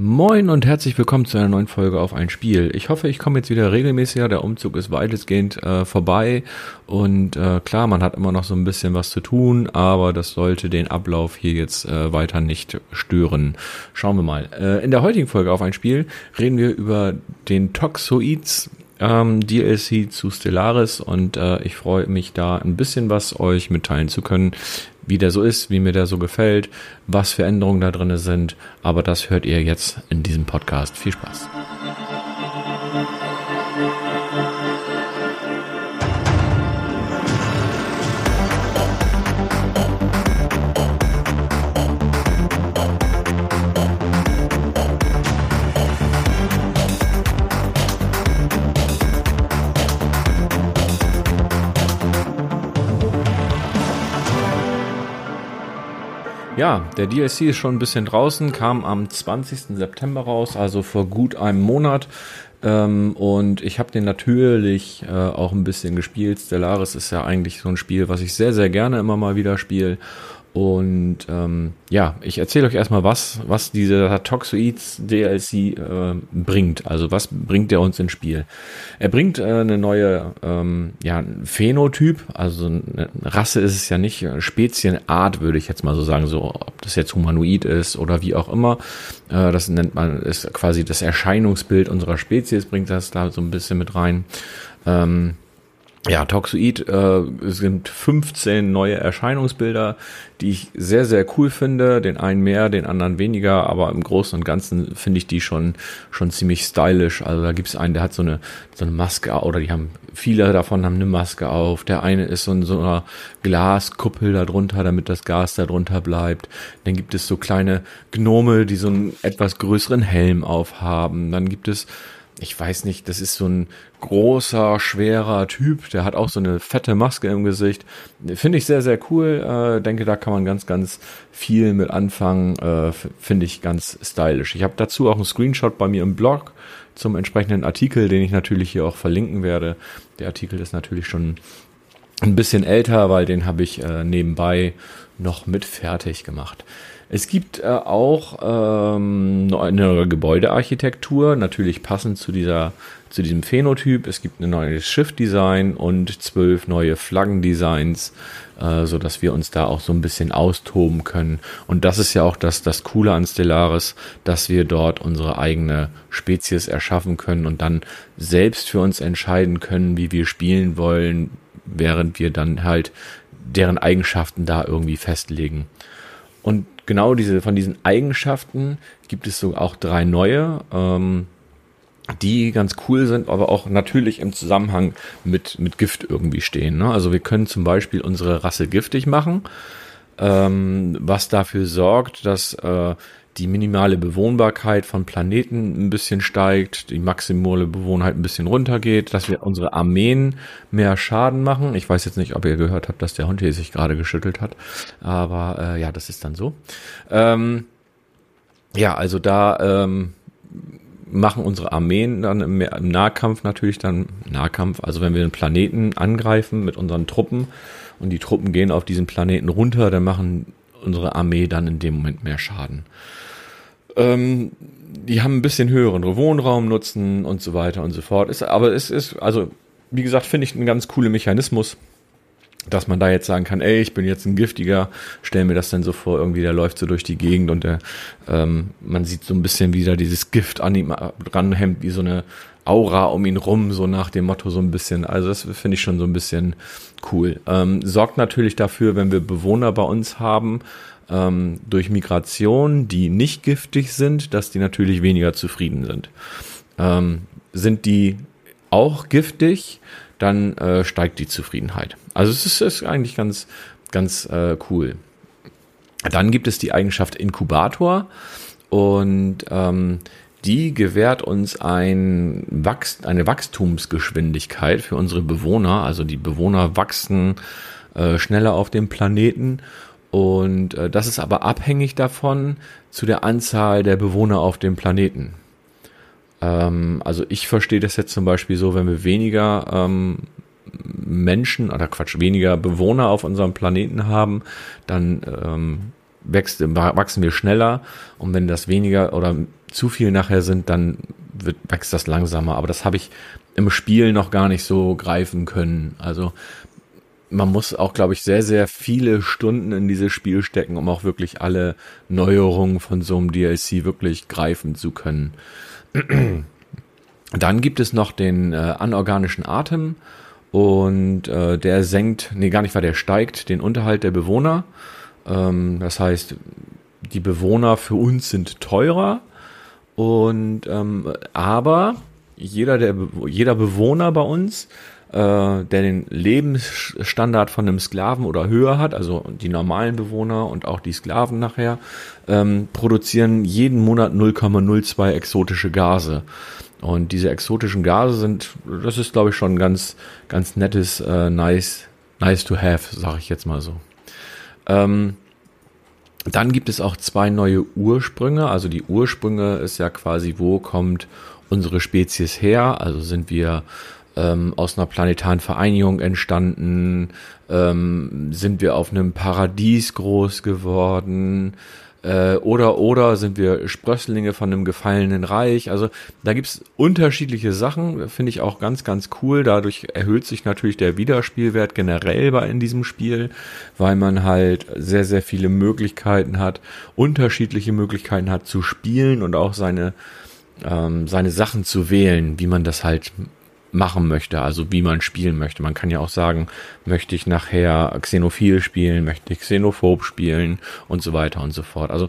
Moin und herzlich willkommen zu einer neuen Folge auf ein Spiel. Ich hoffe, ich komme jetzt wieder regelmäßiger. Der Umzug ist weitestgehend äh, vorbei und äh, klar, man hat immer noch so ein bisschen was zu tun, aber das sollte den Ablauf hier jetzt äh, weiter nicht stören. Schauen wir mal. Äh, in der heutigen Folge auf ein Spiel reden wir über den Toxoids ähm, DLC zu Stellaris und äh, ich freue mich da ein bisschen was euch mitteilen zu können, wie der so ist, wie mir der so gefällt, was für Änderungen da drin sind. Aber das hört ihr jetzt in diesem Podcast. Viel Spaß. Ja, der DLC ist schon ein bisschen draußen, kam am 20. September raus, also vor gut einem Monat. Ähm, und ich habe den natürlich äh, auch ein bisschen gespielt. Stellaris ist ja eigentlich so ein Spiel, was ich sehr, sehr gerne immer mal wieder spiele. Und ähm, ja, ich erzähle euch erstmal, was, was dieser Toxoids DLC äh, bringt. Also was bringt der uns ins Spiel? Er bringt äh, eine neue ähm, ja, Phänotyp, also eine Rasse ist es ja nicht, Spezienart würde ich jetzt mal so sagen, so ob das jetzt humanoid ist oder wie auch immer. Äh, das nennt man, ist quasi das Erscheinungsbild unserer Spezies, bringt das da so ein bisschen mit rein. Ähm, ja, Toxoid äh, sind 15 neue Erscheinungsbilder, die ich sehr, sehr cool finde. Den einen mehr, den anderen weniger, aber im Großen und Ganzen finde ich die schon, schon ziemlich stylisch. Also da gibt es einen, der hat so eine, so eine Maske, oder die haben, viele davon haben eine Maske auf. Der eine ist so in so einer Glaskuppel darunter, damit das Gas darunter bleibt. Dann gibt es so kleine Gnome, die so einen etwas größeren Helm aufhaben. Dann gibt es ich weiß nicht, das ist so ein großer, schwerer Typ, der hat auch so eine fette Maske im Gesicht. Finde ich sehr, sehr cool. Äh, denke, da kann man ganz, ganz viel mit anfangen. Äh, Finde ich ganz stylisch. Ich habe dazu auch einen Screenshot bei mir im Blog zum entsprechenden Artikel, den ich natürlich hier auch verlinken werde. Der Artikel ist natürlich schon ein bisschen älter, weil den habe ich äh, nebenbei noch mit fertig gemacht. Es gibt äh, auch ähm, eine Gebäudearchitektur, natürlich passend zu dieser zu diesem Phänotyp. Es gibt ein neues Schiffdesign und zwölf neue Flaggendesigns, äh, so dass wir uns da auch so ein bisschen austoben können. Und das ist ja auch das das Coole an Stellaris, dass wir dort unsere eigene Spezies erschaffen können und dann selbst für uns entscheiden können, wie wir spielen wollen, während wir dann halt deren Eigenschaften da irgendwie festlegen. Und genau diese, von diesen Eigenschaften gibt es so auch drei neue, ähm, die ganz cool sind, aber auch natürlich im Zusammenhang mit, mit Gift irgendwie stehen. Ne? Also wir können zum Beispiel unsere Rasse giftig machen, ähm, was dafür sorgt, dass äh, die minimale Bewohnbarkeit von Planeten ein bisschen steigt, die maximale Bewohnheit ein bisschen runtergeht, dass wir unsere Armeen mehr Schaden machen. Ich weiß jetzt nicht, ob ihr gehört habt, dass der Hund hier sich gerade geschüttelt hat, aber äh, ja, das ist dann so. Ähm, ja, also da ähm, machen unsere Armeen dann im, im Nahkampf natürlich dann Nahkampf, also wenn wir einen Planeten angreifen mit unseren Truppen und die Truppen gehen auf diesen Planeten runter, dann machen unsere Armee dann in dem Moment mehr Schaden. Ähm, die haben ein bisschen höheren Wohnraumnutzen und so weiter und so fort. Ist, aber es ist, also, wie gesagt, finde ich ein ganz cooler Mechanismus, dass man da jetzt sagen kann, ey, ich bin jetzt ein Giftiger, stell mir das dann so vor, irgendwie der läuft so durch die Gegend und der, ähm, man sieht so ein bisschen wieder dieses Gift an ihm ranhemmt, wie so eine Aura um ihn rum, so nach dem Motto so ein bisschen. Also das finde ich schon so ein bisschen cool. Ähm, sorgt natürlich dafür, wenn wir Bewohner bei uns haben, ähm, durch Migration, die nicht giftig sind, dass die natürlich weniger zufrieden sind. Ähm, sind die auch giftig, dann äh, steigt die Zufriedenheit. Also es ist, ist eigentlich ganz, ganz äh, cool. Dann gibt es die Eigenschaft Inkubator und ähm, die gewährt uns ein Wachs eine Wachstumsgeschwindigkeit für unsere Bewohner. Also die Bewohner wachsen äh, schneller auf dem Planeten und äh, das ist aber abhängig davon zu der Anzahl der Bewohner auf dem Planeten. Ähm, also ich verstehe das jetzt zum Beispiel so, wenn wir weniger ähm, Menschen oder Quatsch, weniger Bewohner auf unserem Planeten haben, dann ähm, wächst, wachsen wir schneller und wenn das weniger oder zu viel nachher sind, dann wird, wächst das langsamer. Aber das habe ich im Spiel noch gar nicht so greifen können. Also man muss auch, glaube ich, sehr, sehr viele Stunden in dieses Spiel stecken, um auch wirklich alle Neuerungen von so einem DLC wirklich greifen zu können. Dann gibt es noch den äh, anorganischen Atem und äh, der senkt, nee, gar nicht, weil der steigt den Unterhalt der Bewohner. Ähm, das heißt, die Bewohner für uns sind teurer und ähm, aber jeder der jeder Bewohner bei uns der den Lebensstandard von einem Sklaven oder höher hat, also die normalen Bewohner und auch die Sklaven nachher, ähm, produzieren jeden Monat 0,02 exotische Gase. Und diese exotischen Gase sind, das ist glaube ich schon ganz, ganz nettes, äh, nice, nice to have, sage ich jetzt mal so. Ähm, dann gibt es auch zwei neue Ursprünge. Also die Ursprünge ist ja quasi, wo kommt unsere Spezies her? Also sind wir ähm, aus einer planetaren Vereinigung entstanden? Ähm, sind wir auf einem Paradies groß geworden? Äh, oder oder sind wir Sprösslinge von einem gefallenen Reich? Also da gibt's unterschiedliche Sachen, finde ich auch ganz, ganz cool. Dadurch erhöht sich natürlich der Wiederspielwert generell bei in diesem Spiel, weil man halt sehr, sehr viele Möglichkeiten hat, unterschiedliche Möglichkeiten hat zu spielen und auch seine ähm, seine Sachen zu wählen, wie man das halt machen möchte, also wie man spielen möchte. Man kann ja auch sagen, möchte ich nachher Xenophil spielen, möchte ich Xenophob spielen und so weiter und so fort. Also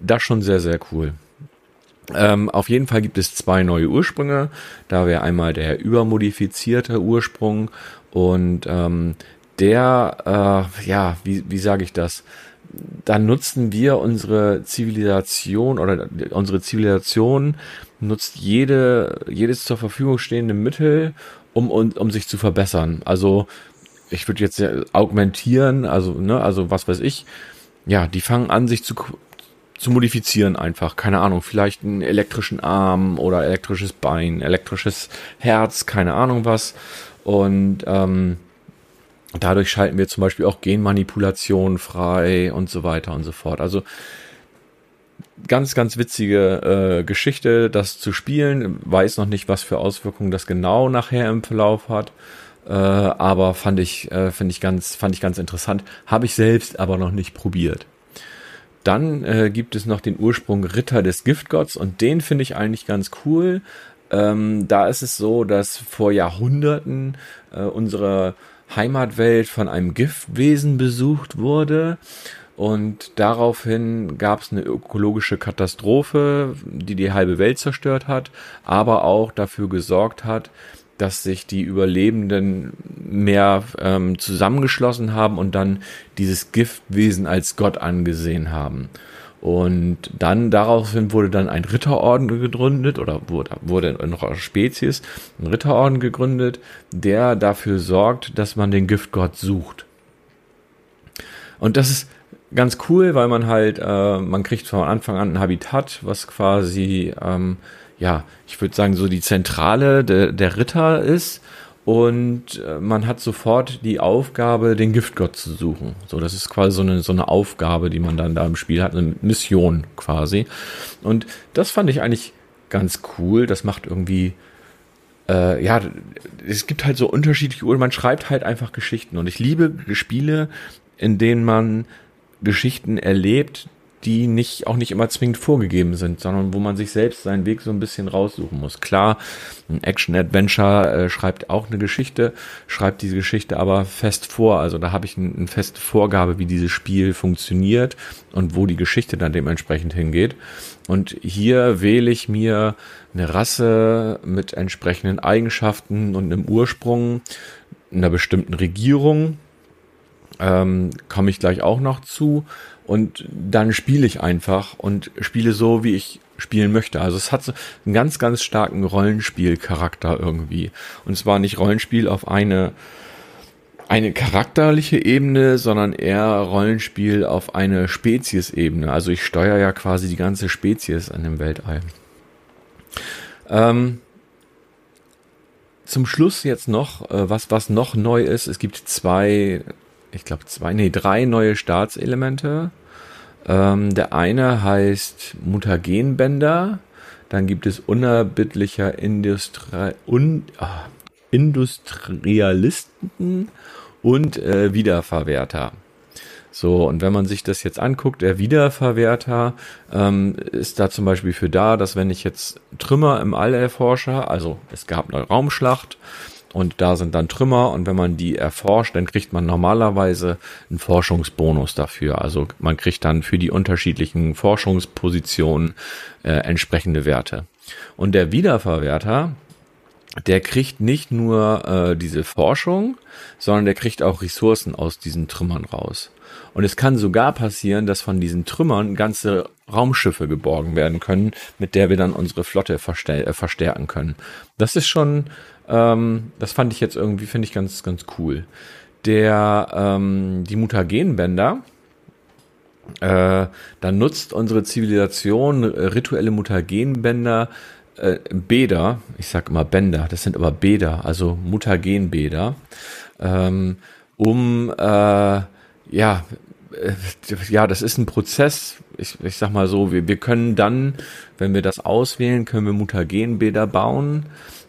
das schon sehr, sehr cool. Ähm, auf jeden Fall gibt es zwei neue Ursprünge. Da wäre einmal der übermodifizierte Ursprung und ähm, der, äh, ja, wie, wie sage ich das? dann nutzen wir unsere Zivilisation oder unsere Zivilisation nutzt jede, jedes zur Verfügung stehende Mittel, um, um, um sich zu verbessern. Also ich würde jetzt augmentieren, also, ne, also was weiß ich, ja, die fangen an, sich zu, zu modifizieren einfach. Keine Ahnung, vielleicht einen elektrischen Arm oder elektrisches Bein, elektrisches Herz, keine Ahnung was. Und ähm, Dadurch schalten wir zum Beispiel auch Genmanipulation frei und so weiter und so fort. Also ganz, ganz witzige äh, Geschichte, das zu spielen. Weiß noch nicht, was für Auswirkungen das genau nachher im Verlauf hat. Äh, aber fand ich, äh, finde ich ganz, fand ich ganz interessant. Habe ich selbst aber noch nicht probiert. Dann äh, gibt es noch den Ursprung Ritter des Giftgotts und den finde ich eigentlich ganz cool. Ähm, da ist es so, dass vor Jahrhunderten äh, unsere Heimatwelt von einem Giftwesen besucht wurde. Und daraufhin gab es eine ökologische Katastrophe, die die halbe Welt zerstört hat, aber auch dafür gesorgt hat, dass sich die Überlebenden mehr ähm, zusammengeschlossen haben und dann dieses Giftwesen als Gott angesehen haben. Und dann daraufhin wurde dann ein Ritterorden gegründet oder wurde, wurde in unserer Spezies ein Ritterorden gegründet, der dafür sorgt, dass man den Giftgott sucht. Und das ist ganz cool, weil man halt, äh, man kriegt von Anfang an ein Habitat, was quasi, ähm, ja, ich würde sagen, so die Zentrale de, der Ritter ist und äh, man hat sofort die Aufgabe, den Giftgott zu suchen. So, das ist quasi so eine, so eine Aufgabe, die man dann da im Spiel hat, eine Mission quasi. Und das fand ich eigentlich ganz cool. Das macht irgendwie, äh, ja, es gibt halt so unterschiedliche Uhren. Man schreibt halt einfach Geschichten. Und ich liebe Spiele, in denen man Geschichten erlebt, die nicht auch nicht immer zwingend vorgegeben sind, sondern wo man sich selbst seinen Weg so ein bisschen raussuchen muss. Klar, ein Action-Adventure äh, schreibt auch eine Geschichte, schreibt diese Geschichte aber fest vor. Also da habe ich ein, eine feste Vorgabe, wie dieses Spiel funktioniert und wo die Geschichte dann dementsprechend hingeht. Und hier wähle ich mir eine Rasse mit entsprechenden Eigenschaften und einem Ursprung einer bestimmten Regierung. Ähm, komme ich gleich auch noch zu und dann spiele ich einfach und spiele so, wie ich spielen möchte. Also es hat so einen ganz, ganz starken Rollenspielcharakter irgendwie. Und zwar nicht Rollenspiel auf eine, eine charakterliche Ebene, sondern eher Rollenspiel auf eine Speziesebene. Also ich steuere ja quasi die ganze Spezies an dem Weltall. Ähm, zum Schluss jetzt noch, äh, was, was noch neu ist. Es gibt zwei ich glaube, zwei, nee, drei neue Staatselemente. Ähm, der eine heißt Mutagenbänder. Dann gibt es unerbittlicher Industri un ah, Industrialisten und äh, Wiederverwerter. So, und wenn man sich das jetzt anguckt, der Wiederverwerter ähm, ist da zum Beispiel für da, dass wenn ich jetzt Trümmer im All erforsche, also es gab eine Raumschlacht und da sind dann Trümmer und wenn man die erforscht, dann kriegt man normalerweise einen Forschungsbonus dafür. Also man kriegt dann für die unterschiedlichen Forschungspositionen äh, entsprechende Werte. Und der Wiederverwerter, der kriegt nicht nur äh, diese Forschung, sondern der kriegt auch Ressourcen aus diesen Trümmern raus. Und es kann sogar passieren, dass von diesen Trümmern ganze Raumschiffe geborgen werden können, mit der wir dann unsere Flotte äh, verstärken können. Das ist schon, ähm, das fand ich jetzt irgendwie, finde ich ganz, ganz cool. Der, ähm, die Mutagenbänder, äh, dann nutzt unsere Zivilisation rituelle Mutagenbänder, äh, Bäder, ich sag immer Bänder, das sind aber Bäder, also Mutagenbäder, ähm, um äh, ja, äh, ja, das ist ein Prozess. Ich, ich sag mal so, wir, wir können dann, wenn wir das auswählen, können wir Mutagenbäder bauen.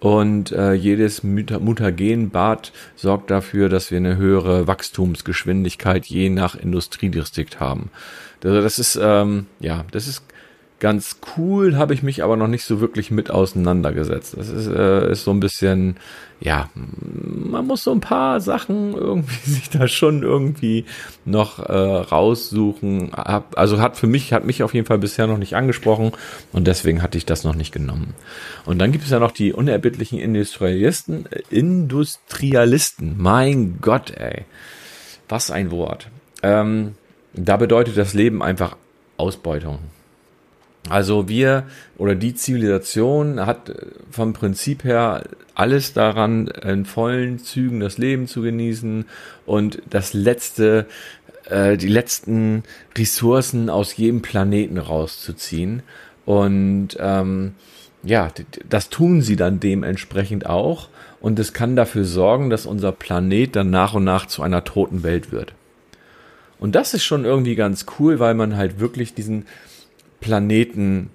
Und äh, jedes Mutagenbad sorgt dafür, dass wir eine höhere Wachstumsgeschwindigkeit je nach Industriedistrikt haben. Also das ist, ähm, ja, das ist ganz cool, habe ich mich aber noch nicht so wirklich mit auseinandergesetzt. Das ist, äh, ist so ein bisschen, ja, man muss so ein paar Sachen irgendwie sich da schon irgendwie noch äh, raussuchen. Hab, also hat für mich, hat mich auf jeden Fall bisher noch nicht angesprochen und deswegen hatte ich das noch nicht genommen. Und dann gibt es ja noch die unerbittlichen Industrialisten, äh, Industrialisten. Mein Gott, ey. Was ein Wort. Ähm, da bedeutet das Leben einfach Ausbeutung. Also wir oder die Zivilisation hat vom Prinzip her alles daran, in vollen Zügen das Leben zu genießen und das letzte, äh, die letzten Ressourcen aus jedem Planeten rauszuziehen. Und ähm, ja, das tun sie dann dementsprechend auch. Und es kann dafür sorgen, dass unser Planet dann nach und nach zu einer toten Welt wird. Und das ist schon irgendwie ganz cool, weil man halt wirklich diesen Planeten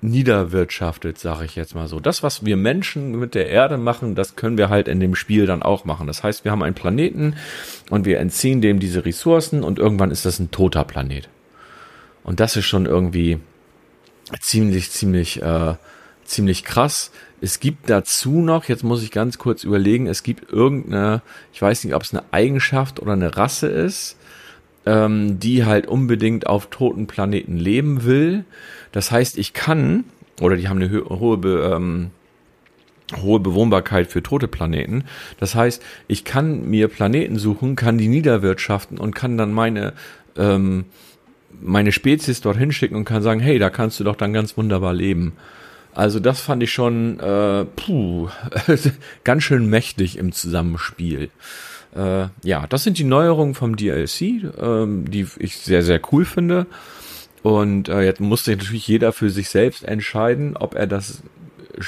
niederwirtschaftet, sage ich jetzt mal so. Das, was wir Menschen mit der Erde machen, das können wir halt in dem Spiel dann auch machen. Das heißt, wir haben einen Planeten und wir entziehen dem diese Ressourcen und irgendwann ist das ein toter Planet. Und das ist schon irgendwie ziemlich, ziemlich, äh, ziemlich krass. Es gibt dazu noch, jetzt muss ich ganz kurz überlegen, es gibt irgendeine, ich weiß nicht, ob es eine Eigenschaft oder eine Rasse ist, ähm, die halt unbedingt auf toten Planeten leben will. Das heißt, ich kann, oder die haben eine hohe, Be ähm, hohe Bewohnbarkeit für tote Planeten. Das heißt, ich kann mir Planeten suchen, kann die niederwirtschaften und kann dann meine ähm, meine Spezies dorthin schicken und kann sagen, hey, da kannst du doch dann ganz wunderbar leben. Also das fand ich schon äh, puh, ganz schön mächtig im Zusammenspiel. Äh, ja, das sind die Neuerungen vom DLC, ähm, die ich sehr, sehr cool finde. Und äh, jetzt musste natürlich jeder für sich selbst entscheiden, ob er das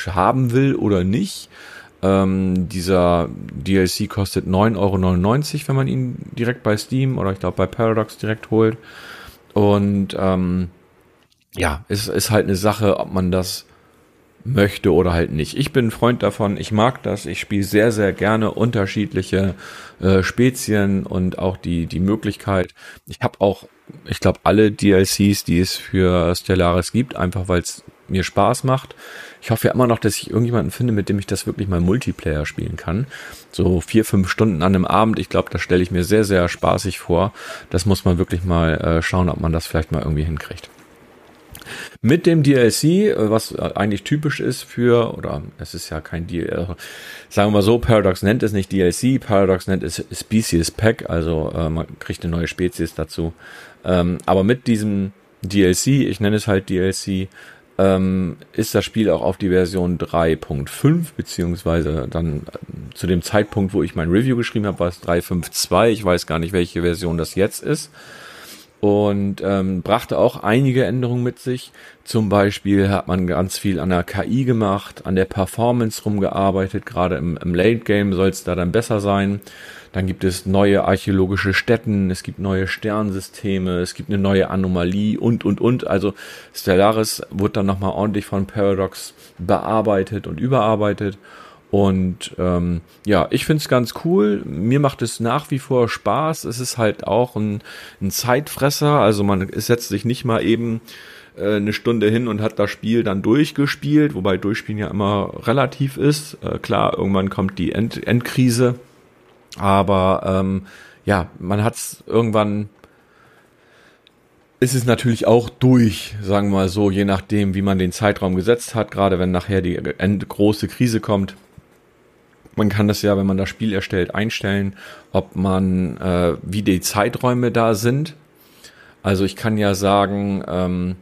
haben will oder nicht. Ähm, dieser DLC kostet 9,99 Euro, wenn man ihn direkt bei Steam oder ich glaube bei Paradox direkt holt. Und ähm, ja, es ist halt eine Sache, ob man das möchte oder halt nicht. Ich bin ein Freund davon, ich mag das, ich spiele sehr, sehr gerne unterschiedliche äh, Spezien und auch die, die Möglichkeit. Ich habe auch, ich glaube, alle DLCs, die es für Stellaris gibt, einfach weil es mir Spaß macht. Ich hoffe ja immer noch, dass ich irgendjemanden finde, mit dem ich das wirklich mal Multiplayer spielen kann. So vier, fünf Stunden an einem Abend. Ich glaube, das stelle ich mir sehr, sehr spaßig vor. Das muss man wirklich mal äh, schauen, ob man das vielleicht mal irgendwie hinkriegt. Mit dem DLC, was eigentlich typisch ist für, oder es ist ja kein DLC, äh, sagen wir mal so, Paradox nennt es nicht DLC, Paradox nennt es Species Pack, also äh, man kriegt eine neue Spezies dazu. Ähm, aber mit diesem DLC, ich nenne es halt DLC, ähm, ist das Spiel auch auf die Version 3.5, beziehungsweise dann äh, zu dem Zeitpunkt, wo ich mein Review geschrieben habe, war es 3.5.2. Ich weiß gar nicht, welche Version das jetzt ist. Und ähm, brachte auch einige Änderungen mit sich. Zum Beispiel hat man ganz viel an der KI gemacht, an der Performance rumgearbeitet, gerade im, im Late Game soll es da dann besser sein. Dann gibt es neue archäologische Stätten, es gibt neue Sternsysteme, es gibt eine neue Anomalie und, und, und. Also Stellaris wurde dann nochmal ordentlich von Paradox bearbeitet und überarbeitet. Und ähm, ja, ich find's ganz cool. Mir macht es nach wie vor Spaß. Es ist halt auch ein, ein Zeitfresser. Also man setzt sich nicht mal eben äh, eine Stunde hin und hat das Spiel dann durchgespielt, wobei Durchspielen ja immer relativ ist. Äh, klar, irgendwann kommt die End Endkrise. Aber ähm, ja, man hat's irgendwann ist es natürlich auch durch, sagen wir mal so, je nachdem, wie man den Zeitraum gesetzt hat, gerade wenn nachher die große Krise kommt, man kann das ja, wenn man das Spiel erstellt, einstellen, ob man, äh, wie die Zeiträume da sind. Also ich kann ja sagen, ähm,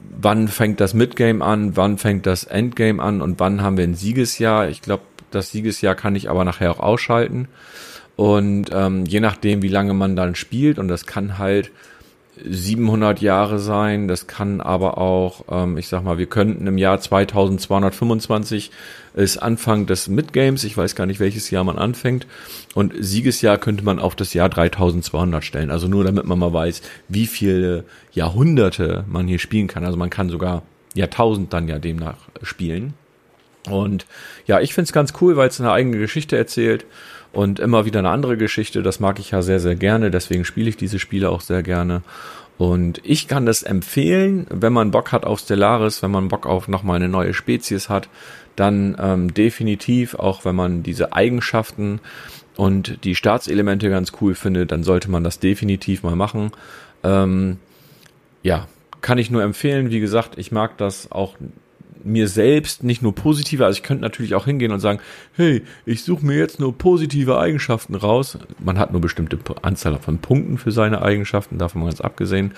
wann fängt das Midgame an, wann fängt das Endgame an und wann haben wir ein Siegesjahr. Ich glaube, das Siegesjahr kann ich aber nachher auch ausschalten. Und ähm, je nachdem, wie lange man dann spielt, und das kann halt 700 Jahre sein. Das kann aber auch, ähm, ich sag mal, wir könnten im Jahr 2225 ist Anfang des Midgames. Ich weiß gar nicht, welches Jahr man anfängt. Und Siegesjahr könnte man auf das Jahr 3200 stellen. Also nur damit man mal weiß, wie viele Jahrhunderte man hier spielen kann. Also man kann sogar Jahrtausend dann ja demnach spielen. Und ja, ich find's ganz cool, weil es eine eigene Geschichte erzählt und immer wieder eine andere Geschichte. Das mag ich ja sehr, sehr gerne. Deswegen spiele ich diese Spiele auch sehr gerne. Und ich kann das empfehlen, wenn man Bock hat auf Stellaris, wenn man Bock auf nochmal eine neue Spezies hat, dann ähm, definitiv, auch wenn man diese Eigenschaften und die Staatselemente ganz cool findet, dann sollte man das definitiv mal machen. Ähm, ja, kann ich nur empfehlen. Wie gesagt, ich mag das auch mir selbst nicht nur positive, also ich könnte natürlich auch hingehen und sagen, hey, ich suche mir jetzt nur positive Eigenschaften raus. Man hat nur bestimmte Anzahl von Punkten für seine Eigenschaften, davon ganz abgesehen.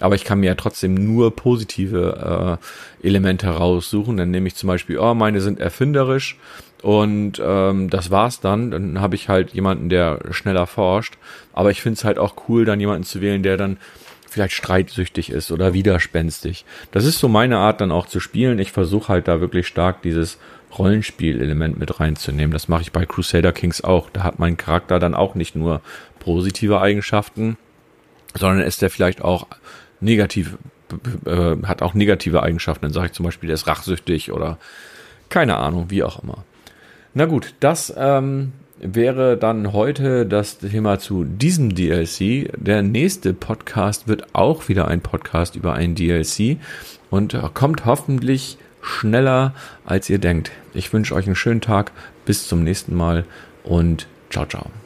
Aber ich kann mir ja trotzdem nur positive äh, Elemente raussuchen. Dann nehme ich zum Beispiel, oh, meine sind erfinderisch und ähm, das war's dann. Dann habe ich halt jemanden, der schneller forscht. Aber ich finde es halt auch cool, dann jemanden zu wählen, der dann vielleicht streitsüchtig ist oder widerspenstig. Das ist so meine Art dann auch zu spielen. Ich versuche halt da wirklich stark dieses Rollenspiel-Element mit reinzunehmen. Das mache ich bei Crusader Kings auch. Da hat mein Charakter dann auch nicht nur positive Eigenschaften, sondern ist der vielleicht auch negativ, äh, hat auch negative Eigenschaften. Dann sage ich zum Beispiel, der ist rachsüchtig oder keine Ahnung, wie auch immer. Na gut, das ähm, wäre dann heute das Thema zu diesem DLC. Der nächste Podcast wird auch wieder ein Podcast über ein DLC und kommt hoffentlich schneller, als ihr denkt. Ich wünsche euch einen schönen Tag. Bis zum nächsten Mal und ciao, ciao.